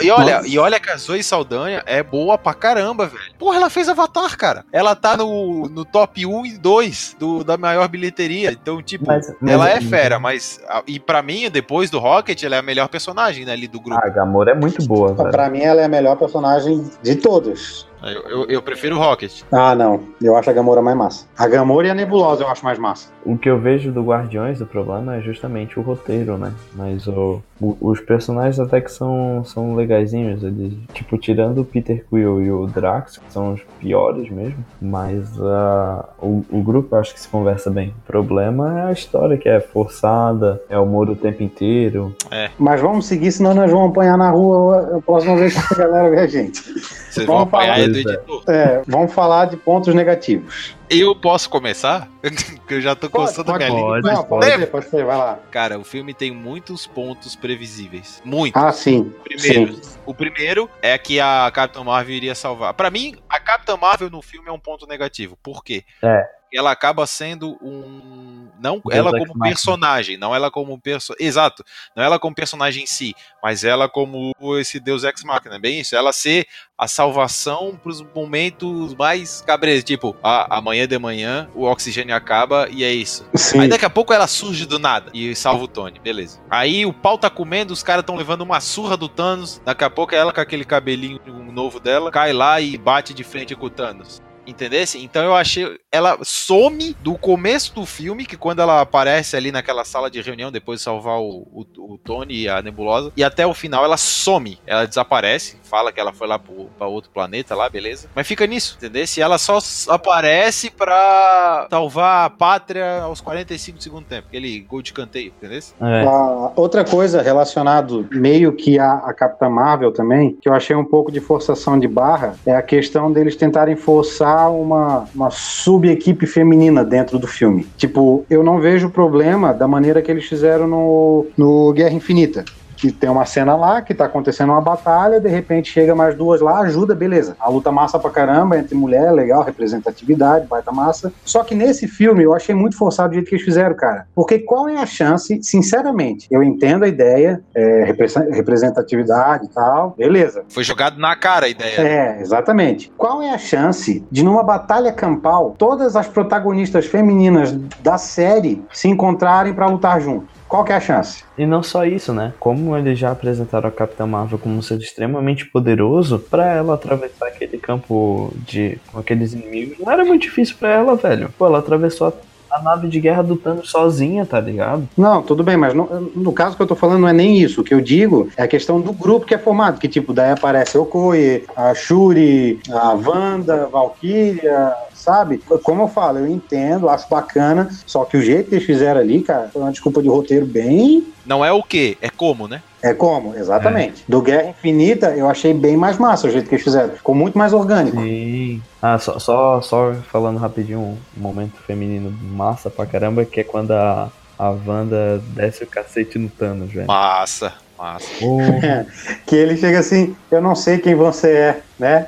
E, e olha, e olha que a Zoe Saldanha é boa pra caramba, velho. Porra, ela fez Avatar, cara. Ela tá no, no top 1 e 2 do, da maior bilheteria. Então, tipo, Mas- mas- ela é fera, mas. E pra mim, depois do Rocket, ela é a melhor personagem né, ali do grupo. Ah, Gamora é muito boa, velho. Pra mim, ela é a melhor personagem de todos. Eu, eu, eu prefiro o Rocket. Ah, não. Eu acho a Gamora mais massa. A Gamora e a Nebulosa eu acho mais massa. O que eu vejo do Guardiões, o problema é justamente o roteiro, né? Mas o, o- os personagens até que são, são legaisinhos. Eles, tipo, tirando o Peter Quill e o Drax, que são os piores mesmo. Mas ah, o, o grupo eu acho que se conversa bem. O problema é a história, que é forçada, é humor o tempo inteiro. Mas vamos seguir, senão nós vamos apanhar na rua a próxima vez que a galera ver a gente. Vocês vão Vamos falar apanhar aí do é. editor. É, vamos falar de pontos negativos. Eu posso começar? [LAUGHS] que eu já tô Pode, coçando pode, minha língua. pode. Não, pode ser, pode ser, vai lá. Cara, o filme tem muitos pontos previsíveis. Muitos. Ah, sim. Primeiro, sim. o primeiro é que a Capitã Marvel iria salvar. Pra mim, a Capitã Marvel no filme é um ponto negativo. Por quê? É. Ela acaba sendo um não Deus ela Ex como personagem, não ela como perso... exato, não ela como personagem em si, mas ela como esse Deus Ex Machina, é bem isso, ela ser a salvação pros momentos mais cabreiros, tipo, ah, amanhã de manhã o oxigênio acaba e é isso. Sim. Aí daqui a pouco ela surge do nada e salva o Tony, beleza. Aí o pau tá comendo, os caras tão levando uma surra do Thanos. Daqui a pouco ela com aquele cabelinho novo dela cai lá e bate de frente com o Thanos. Entendesse? Então eu achei. Ela some do começo do filme, que quando ela aparece ali naquela sala de reunião, depois de salvar o, o, o Tony e a nebulosa, e até o final ela some. Ela desaparece, fala que ela foi lá pro, pra outro planeta lá, beleza? Mas fica nisso, entendeu? Se ela só aparece pra salvar a pátria aos 45 do segundo tempo, aquele gol de canteio, entendeu? É. Ah, outra coisa relacionado meio que a, a Capitã Marvel também, que eu achei um pouco de forçação de barra, é a questão deles tentarem forçar uma, uma sub-equipe feminina dentro do filme. Tipo, eu não vejo problema da maneira que eles fizeram no, no Guerra Infinita. Que tem uma cena lá, que tá acontecendo uma batalha, de repente chega mais duas lá, ajuda, beleza. A luta massa pra caramba, entre mulher, legal, representatividade, baita massa. Só que nesse filme eu achei muito forçado o jeito que eles fizeram, cara. Porque qual é a chance, sinceramente, eu entendo a ideia, é, represen- representatividade e tal, beleza. Foi jogado na cara a ideia. É, exatamente. Qual é a chance de, numa batalha campal, todas as protagonistas femininas da série se encontrarem pra lutar junto? Qual que é a chance? E não só isso, né? Como eles já apresentaram a Capitã Marvel como um ser extremamente poderoso, pra ela atravessar aquele campo de com aqueles inimigos, não era muito difícil pra ela, velho. Pô, ela atravessou a, a nave de guerra do Thanos sozinha, tá ligado? Não, tudo bem, mas no, no caso que eu tô falando não é nem isso. O que eu digo é a questão do grupo que é formado, que tipo, daí aparece a Okoye, a Shuri, a Wanda, a Valkyria, sabe? Como eu falo, eu entendo, acho bacana, só que o jeito que eles fizeram ali, cara, foi uma desculpa de roteiro bem Não é o que, é como, né? é como, exatamente. Do Guerra Infinita, eu achei bem mais massa o jeito que eles fizeram. Ficou muito mais orgânico. Sim. Ah, só, só, só falando rapidinho um momento feminino massa pra caramba, que é quando a, a Wanda desce o cacete no Thanos, velho. Massa, massa. Porra. [LAUGHS] Que ele chega assim, eu não sei quem você é, né?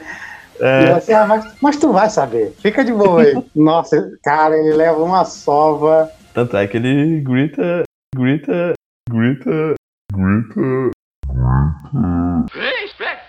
E É, assim, ah, mas, mas tu vai saber. Fica de boa aí. [LAUGHS] Nossa, cara, ele leva uma sova. tanto é que ele grita, grita, grita, grita, grita,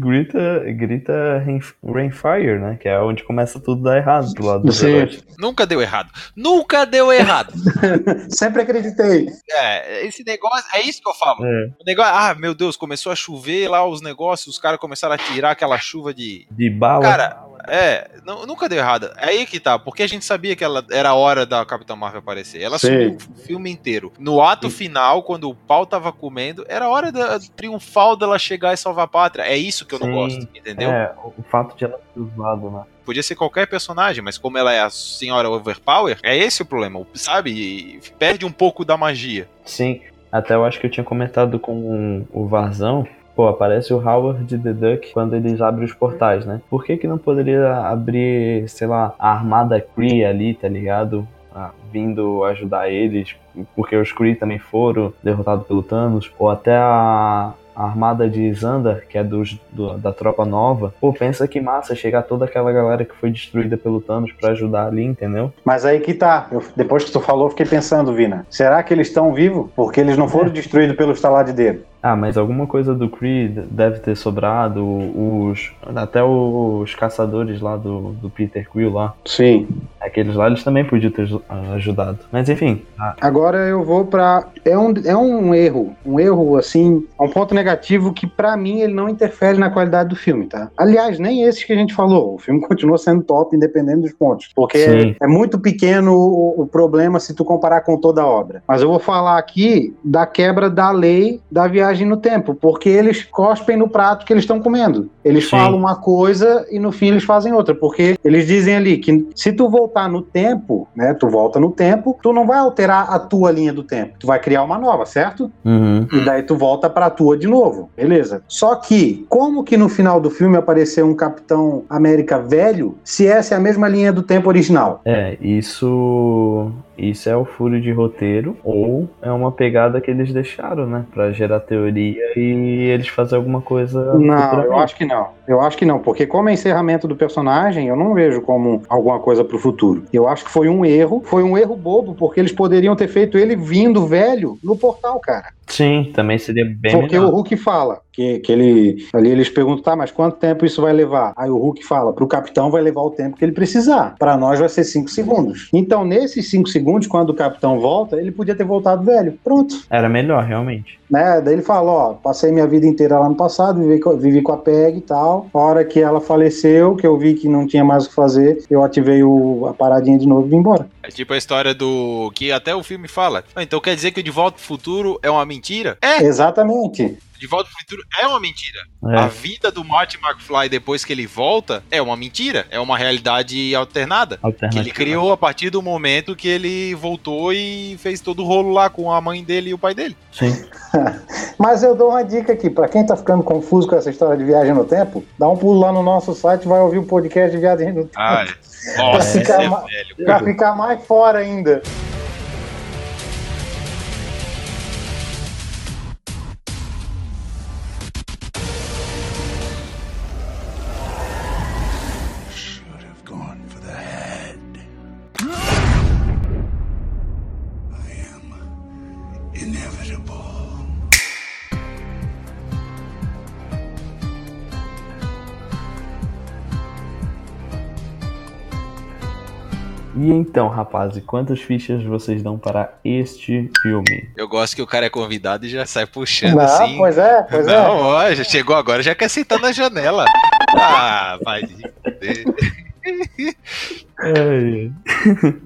grita Rain- Rainfire, né? Que é onde começa tudo a dar errado do lado do herói. Nunca deu errado. Nunca deu errado. [LAUGHS] Sempre acreditei. É, esse negócio, é isso que eu falo. É, O negócio, ah, meu Deus, começou a chover lá os negócios, os caras começaram a tirar aquela chuva de. de bala. Cara, é, nu- nunca deu errado. É aí que tá, porque a gente sabia que ela era a hora da Capitã Marvel aparecer. Ela Sim. sumiu o filme inteiro. No ato final, quando o pau tava comendo, era a hora da, triunfal dela chegar e salvar a pátria. É isso que eu não Sim. gosto, entendeu? É, o fato de ela ter usado, né? Podia ser qualquer personagem, mas como ela é a senhora Overpower, é esse o problema, sabe? E perde um pouco da magia. Sim, até eu acho que eu tinha comentado com o Varzão. Pô, aparece o Howard the Duck quando eles abrem os portais, né? Por que que não poderia abrir, sei lá, a armada Kree ali, tá ligado? Ah, vindo ajudar eles, porque os Kree também foram derrotados pelo Thanos, ou até a, a armada de Xandar, que é dos, do- da tropa nova. Pô, pensa que massa chegar toda aquela galera que foi destruída pelo Thanos pra ajudar ali, entendeu? Mas aí que tá. Eu- depois que tu falou, fiquei pensando, Vina. Será que eles estão vivos? Porque eles não foram destruídos pelo estalar de dedo. Ah, mas alguma coisa do Creed deve ter sobrado, os até os caçadores lá do, do Peter Quill lá, Sim. Aqueles lá eles também podiam ter ju- ajudado. Mas enfim, ah, Agora eu vou pra. É um, é um erro. Um erro, assim. É um ponto negativo que, pra mim, ele não interfere na qualidade do filme, tá? Aliás, nem esses que a gente falou. O filme [LAUGHS] continua sendo top, independente dos pontos. Porque Sim. é muito pequeno o, o problema se tu comparar com toda a obra. Mas eu vou falar aqui da quebra da lei da viagem no tempo. Porque eles cospem no prato que eles estão comendo. Eles Sim. falam uma coisa e no fim eles fazem outra. Porque eles dizem ali que se tu voltar no tempo, né? Tu volta no tempo, tu não vai alterar a tua linha do tempo. Tu vai criar uma nova, certo? uhum, E daí tu volta pra tua de novo. Beleza. Só que, como que no final do filme apareceu um Capitão América velho, se essa é a mesma linha do tempo original? é, isso isso é o furo de roteiro ou é uma pegada que eles deixaram, né, Pra gerar teoria e eles fazer alguma coisa Não, eu acho que não. Eu acho que não, porque como é encerramento do personagem, eu não vejo como alguma coisa pro futuro. Eu acho que foi um erro, foi um erro bobo, porque eles poderiam ter feito ele vindo velho no portal, cara. Sim, também seria bem Porque melhor. o Hulk fala que, que ele. Ali eles perguntam, tá, mas quanto tempo isso vai levar? Aí o Hulk fala, pro capitão vai levar o tempo que ele precisar. Pra nós vai ser 5 segundos. Então, nesses 5 segundos, quando o capitão volta, ele podia ter voltado velho. Pronto. Era melhor, realmente. Né? Daí ele fala, ó, passei minha vida inteira lá no passado, vivi com, vivi com a PEG e tal. A hora que ela faleceu, que eu vi que não tinha mais o que fazer, eu ativei o, a paradinha de novo e vim embora. É tipo a história do. que até o filme fala. Ah, então quer dizer que o De Volta pro Futuro é uma mentira? É, Exatamente. De Volta pro Futuro é uma mentira. É. A vida do Marty McFly depois que ele volta é uma mentira. É uma realidade alternada. Que ele criou a partir do momento que ele voltou e fez todo o rolo lá com a mãe dele e o pai dele. Sim. [LAUGHS] Mas eu dou uma dica aqui, pra quem tá ficando confuso com essa história de viagem no tempo, dá um pulo lá no nosso site e vai ouvir o podcast de viagem no tempo. Ah, [LAUGHS] Nossa, Pra ficar é ma-. Pra ficar mais fora ainda. E então, rapazes, quantas fichas vocês dão para este filme? Eu gosto que o cara é convidado e já sai puxando Não, assim. pois é, pois é. Não, ó, já chegou agora, já quer sentar na janela. Ah, vai. de fuder.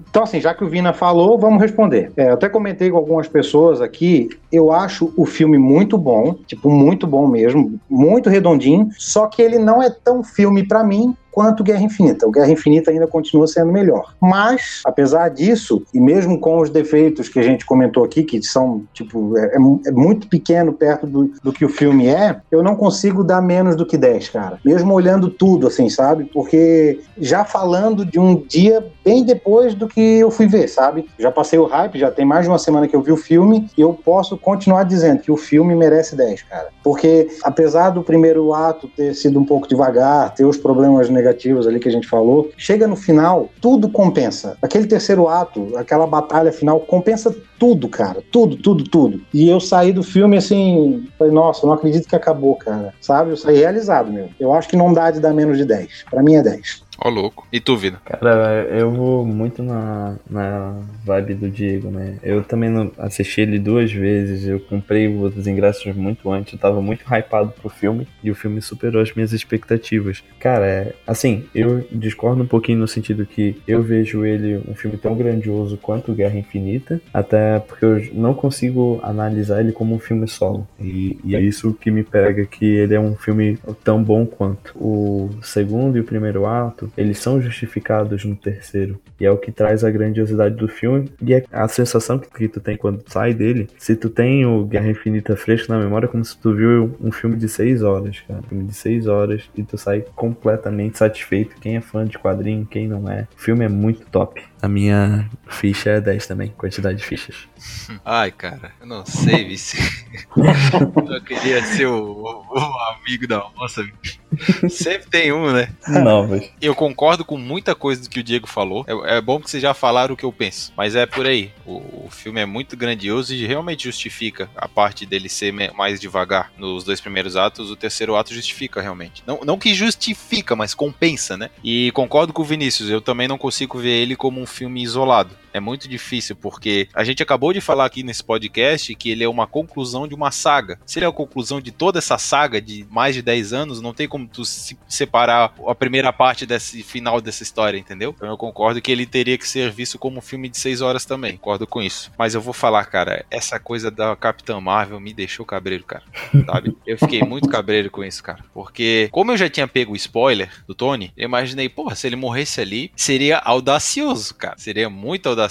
Então, assim, já que o Vina falou, vamos responder. É, eu até comentei com algumas pessoas aqui. Eu acho o filme muito bom, tipo, muito bom mesmo, muito redondinho. Só que ele não é tão filme pra mim quanto Guerra Infinita. O Guerra Infinita ainda continua sendo melhor. Mas, apesar disso, e mesmo com os defeitos que a gente comentou aqui, que são, tipo, é, é é muito pequeno perto do, do que o filme é, eu não consigo dar menos do que 10, cara. Mesmo olhando tudo, assim, sabe? Porque já falando de um dia bem depois do que eu fui ver, sabe? Já passei o hype, já tem mais de uma semana que eu vi o filme, e eu posso continuar dizendo que o filme merece 10, cara. Porque, apesar do primeiro ato ter sido um pouco devagar, ter os problemas negativos ali que a gente falou, chega no final, tudo compensa. Aquele terceiro ato, aquela batalha final, compensa tudo, cara. Tudo, tudo, tudo. E eu saí do filme assim, falei, nossa, não acredito que acabou, cara. Sabe? Eu saí realizado, meu. Eu acho que não dá de dar menos de 10. Pra mim é 10. Ó, louco. E tu, Vina? Cara, eu vou muito na, na vibe do Diego, né? Eu também não assisti ele duas vezes, eu comprei os ingressos muito antes, eu tava muito hypado pro filme e o filme superou as minhas expectativas. Cara, é, assim, eu discordo um pouquinho no sentido que eu vejo ele um filme tão grandioso quanto Guerra Infinita, até porque eu não consigo analisar ele como um filme solo. E, e é isso que me pega, que ele é um filme tão bom quanto. O segundo e o primeiro ato, eles são justificados no terceiro. E é o que traz a grandiosidade do filme. E é a sensação que, que tu tem quando sai dele. Se tu tem o Guerra Infinita fresco na memória, é como se tu viu um filme de seis horas, cara. Um filme de seis horas e tu sai completamente satisfeito. Quem é fã de quadrinho, quem não é. O filme é muito top. A minha ficha é 10 também, quantidade de fichas. Ai, cara, eu não sei, vice. [LAUGHS] eu queria ser o, o- o amigo da moça. Sempre tem um, né? Novas. Eu concordo com muita coisa do que o Diego falou. É, é bom que vocês já falaram o que eu penso. Mas é por aí. O, o filme é muito grandioso e realmente justifica a parte dele ser mais devagar nos dois primeiros atos. O terceiro ato justifica realmente. Não, não que justifica, mas compensa, né? E concordo com o Vinícius. Eu também não consigo ver ele como um filme isolado. É muito difícil, porque a gente acabou de falar aqui nesse podcast que ele é uma conclusão de uma saga. Se ele é a conclusão de toda essa saga de mais de 10 anos, não tem como tu se separar a primeira parte desse final dessa história, entendeu? Então eu concordo que ele teria que ser visto como um filme de 6 horas também. Concordo com isso. Mas eu vou falar, cara, essa coisa da Capitã Marvel me deixou cabreiro, cara. Sabe? [LAUGHS] Eu fiquei muito cabreiro com isso, cara. Porque, como eu já tinha pego o spoiler do Tony, eu imaginei, porra, se ele morresse ali, seria audacioso, cara. Seria muito audacioso,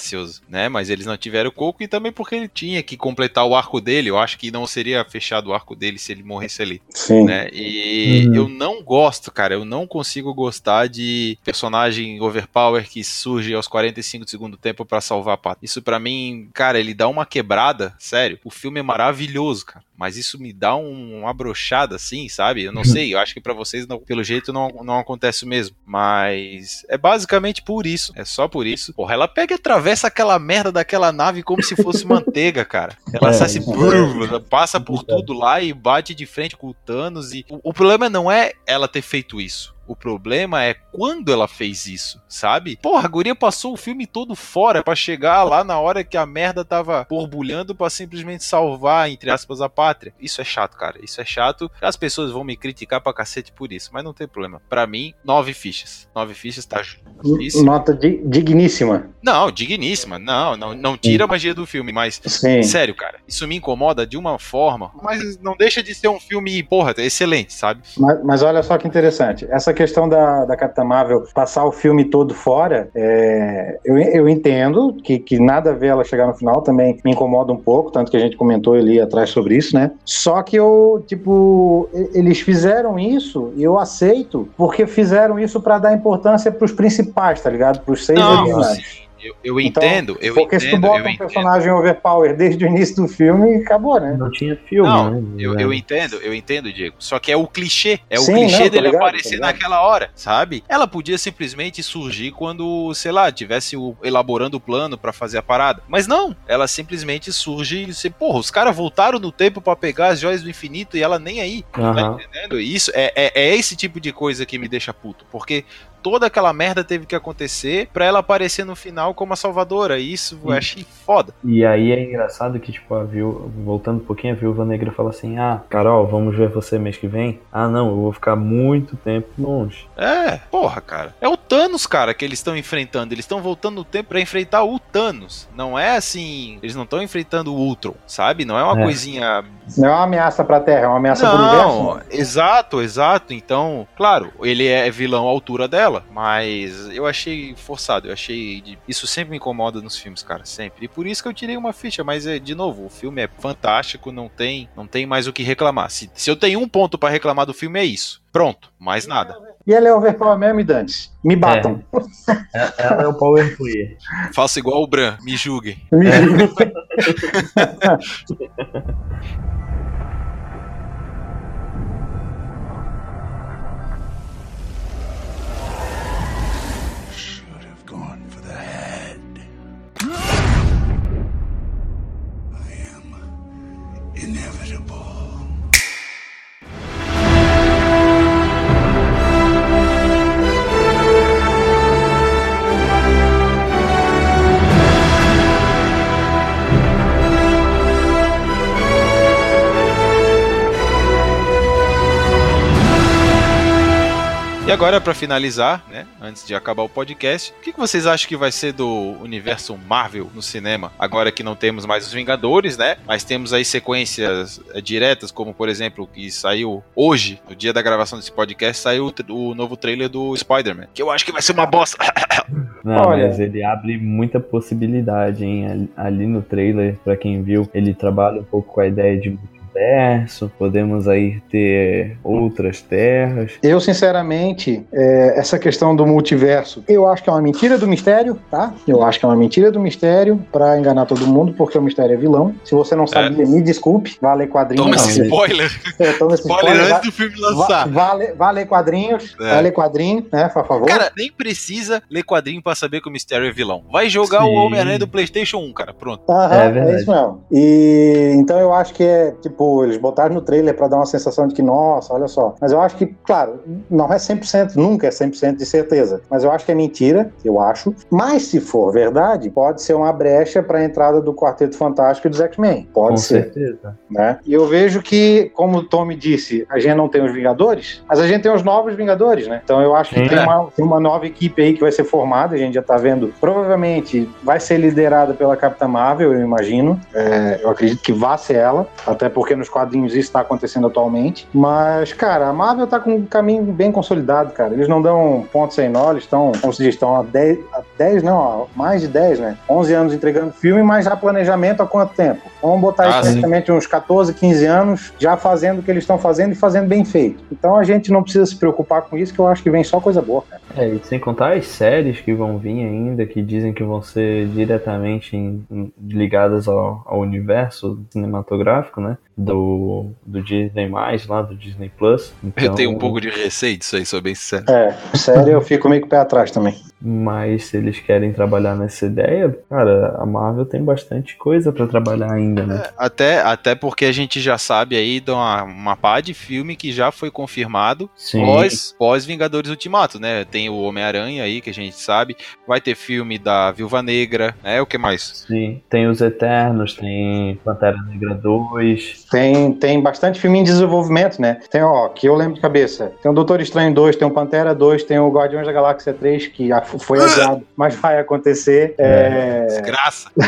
né? Mas eles não tiveram coco e também porque ele tinha que completar o arco dele. Eu acho que não seria fechado o arco dele se ele morresse ali Sim. né? E Uhum. eu não gosto, cara, eu não consigo gostar de personagem overpower que surge aos 45 do segundo tempo pra salvar a pata. Isso pra mim, cara, ele dá uma quebrada, sério. O filme é maravilhoso, cara. Mas isso me dá um- uma brochada assim, sabe? Eu não sei, eu acho que pra vocês, não- pelo jeito, não, não acontece o mesmo. Mas é basicamente por isso. É só por isso. Porra, ela pega e atravessa aquela merda daquela nave como se fosse manteiga, [LAUGHS] cara. Ela É, sai se ela passa por tudo lá e bate de frente com o Thanos. E o, o problema não é ela ter feito isso. O problema é quando ela fez isso, sabe? Porra, a guria passou o filme todo fora para chegar lá na hora que a merda tava borbulhando para simplesmente salvar, entre aspas, a pátria. Isso é chato, cara. Isso é chato. As pessoas vão me criticar pra cacete por isso, mas não tem problema. Para mim, nove fichas. Nove fichas tá justíssimo. Nota digníssima. Não, digníssima. Não, não, não tira a magia do filme, mas Sim. sério, cara. Isso me incomoda de uma forma, mas não deixa de ser um filme, porra, excelente, sabe? Mas, mas olha só que interessante. Essa questão da, da Capitã Marvel passar o filme todo fora, é, eu, eu entendo que, que nada a ver ela chegar no final também me incomoda um pouco, tanto que a gente comentou ali atrás sobre isso, né? Só que eu, tipo, eles fizeram isso e eu aceito porque fizeram isso para dar importância para os principais, tá ligado? Para os seis originais. Eu, eu então, entendo, eu porque entendo. Porque se tu bota um personagem overpower desde o início do filme, acabou, né? Não tinha filme, não, né? Eu, eu entendo, eu entendo, Diego. Só que é o clichê. É Sim, o clichê não, dele ligado, aparecer naquela hora, sabe? Ela podia simplesmente surgir quando, sei lá, tivesse o, elaborando o plano para fazer a parada. Mas não, ela simplesmente surge e você, porra, os caras voltaram no tempo para pegar as joias do infinito e ela nem aí. Uhum. Tá entendendo? Isso é, é, é esse tipo de coisa que me deixa puto. Porque toda aquela merda teve que acontecer para ela aparecer no final como a salvadora. E isso eu achei foda. E aí é engraçado que, tipo, a viu, voltando um pouquinho, a viúva negra fala assim: Ah, Carol, vamos ver você mês que vem? Ah, não, eu vou ficar muito tempo longe. É, porra, cara. É o Thanos, cara, que eles estão enfrentando. Eles estão voltando no tempo para enfrentar o Thanos. Não é assim. Eles não estão enfrentando o Ultron, sabe? Não é uma é. coisinha. Não é uma ameaça pra Terra, é uma ameaça não, pro universo. Né? Exato, exato. Então, claro, ele é vilão à altura dela mas eu achei forçado, eu achei. De... Isso sempre me incomoda nos filmes, cara, sempre. E por isso que eu tirei uma ficha, mas é, de novo, o filme é fantástico, não tem, não tem mais o que reclamar. Se, se eu tenho um ponto para reclamar do filme, é isso. Pronto, mais nada. E ela é overpower mesmo e Dante. Me batam. É. Ela é o power player. Faça igual o Bran, me julguem. Me julguem. [LAUGHS] agora, para finalizar, né, antes de acabar o podcast, o que, vocês acham que vai ser do universo Marvel no cinema? Agora que não temos mais os Vingadores, né? Mas temos aí sequências é, diretas, como por exemplo, que saiu hoje, no dia da gravação desse podcast, saiu o novo trailer do Spider-Man, que eu acho que vai ser uma bosta. [COUGHS] Não, Olha. mas ele abre muita possibilidade, hein? Ali no trailer, para quem viu, ele trabalha um pouco com a ideia de universo, podemos aí ter outras terras. Eu, sinceramente, é, essa questão do multiverso, eu acho que é uma mentira do mistério, tá? Eu acho que é uma mentira do mistério para enganar todo mundo, porque o mistério é vilão. Se você não sabia, é. me desculpe, vá ler quadrinhos. Toma esse spoiler. É, toma esse spoiler, spoiler antes do filme lançar. Vá ler quadrinhos, é. ler quadrinhos, né, por favor. Cara, nem precisa ler quadrinho para saber que o mistério é vilão. Vai jogar Sim. o Homem-Aranha do PlayStation 1, cara, pronto. Aham, é, é isso mesmo. E então eu acho que é, tipo, eles botaram no trailer para dar uma sensação de que, nossa, olha só. Mas eu acho que, claro, não é 100%, nunca é 100% de certeza. Mas eu acho que é mentira, eu acho. Mas se for verdade, pode ser uma brecha para a entrada do Quarteto Fantástico e dos X-Men. Pode Com ser. certeza. Né? E eu vejo que, como o Tommy disse, a gente não tem os Vingadores, mas a gente tem os novos Vingadores, né? Então eu acho que tem, uma, tem uma nova equipe aí que vai ser formada, a gente já tá vendo. Provavelmente vai ser liderada pela Capitã Marvel, eu imagino. É, eu acredito que vá ser ela, até porque porque nos quadrinhos isso está acontecendo atualmente. Mas, cara, a Marvel tá com um caminho bem consolidado, cara. Eles não dão pontos sem nó, eles estão, como se diz, estão há 10, há 10, não, há mais de 10, né? 11 anos entregando filme, mas já planejamento há quanto tempo? Vamos botar ah, praticamente uns 14, 15 anos já fazendo o que eles estão fazendo e fazendo bem feito. Então a gente não precisa se preocupar com isso, que eu acho que vem só coisa boa, cara. É, e sem contar as séries que vão vir ainda, que dizem que vão ser diretamente em, em, ligadas ao, ao universo cinematográfico, né? Do, do Disney+, lá do Disney Plus. Então... Eu tenho um pouco de receio disso aí, sou bem sincero. É, sério, eu fico meio o pé atrás também. Mas se eles querem trabalhar nessa ideia, cara, a Marvel tem bastante coisa para trabalhar ainda, né? É, até, até porque a gente já sabe aí de uma, uma pá de filme que já foi confirmado pós, pós Vingadores Ultimato, né? Tem o Homem-Aranha aí, que a gente sabe. Vai ter filme da Viúva Negra, né? O que mais? Sim, tem os Eternos, tem Pantera Negra 2. Tem, tem bastante filme em desenvolvimento, né? Tem, ó, que eu lembro de cabeça. Tem o Doutor Estranho 2, tem o Pantera 2, tem o Guardiões da Galáxia 3, que foi adiado, mas vai acontecer. É... Desgraça. [LAUGHS]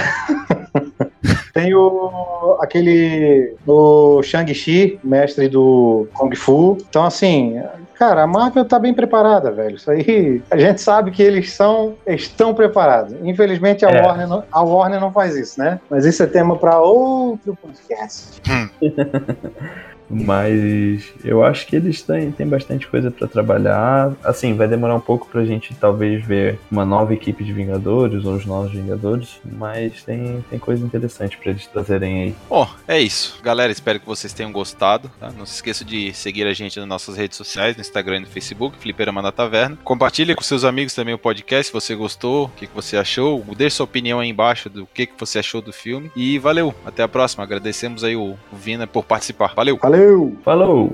Tem o aquele o Shang-Chi, mestre do Kung Fu. Então assim, cara, a Marvel tá bem preparada, velho. Isso aí, a gente sabe que eles são estão preparados. Infelizmente a é. Warner não, a Warner não faz isso, né? Mas isso é tema para outro podcast. [LAUGHS] Mas eu acho que eles têm, têm bastante coisa para trabalhar. Assim, vai demorar um pouco pra gente talvez ver uma nova equipe de Vingadores ou os novos Vingadores, mas tem, tem coisa interessante para eles trazerem aí. Bom, é isso. Galera, espero que vocês tenham gostado. Tá? Não se esqueça de seguir a gente nas nossas redes sociais, no Instagram e no Facebook, Fliperama da Taverna. Compartilhe com seus amigos também o podcast se você gostou, o que, que você achou. Deixe sua opinião aí embaixo do que, que você achou do filme. E valeu, até a próxima. Agradecemos aí o Vina por participar. Valeu! Valeu! Valeu! Falou!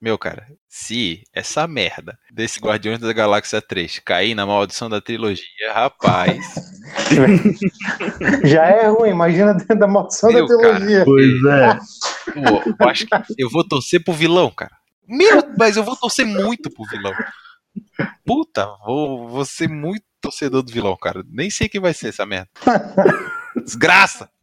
Meu, cara, se essa merda desse Guardiões da Galáxia 3 cair na maldição da trilogia, rapaz. [LAUGHS] Já é ruim, imagina dentro da maldição Meu, da trilogia. Cara, pois é. Pô, eu acho que eu vou torcer pro vilão, cara. Meu, mas eu vou torcer muito pro vilão. Puta, vou, vou ser muito torcedor do vilão, cara. Nem sei quem vai ser essa merda. [LAUGHS] Desgraça!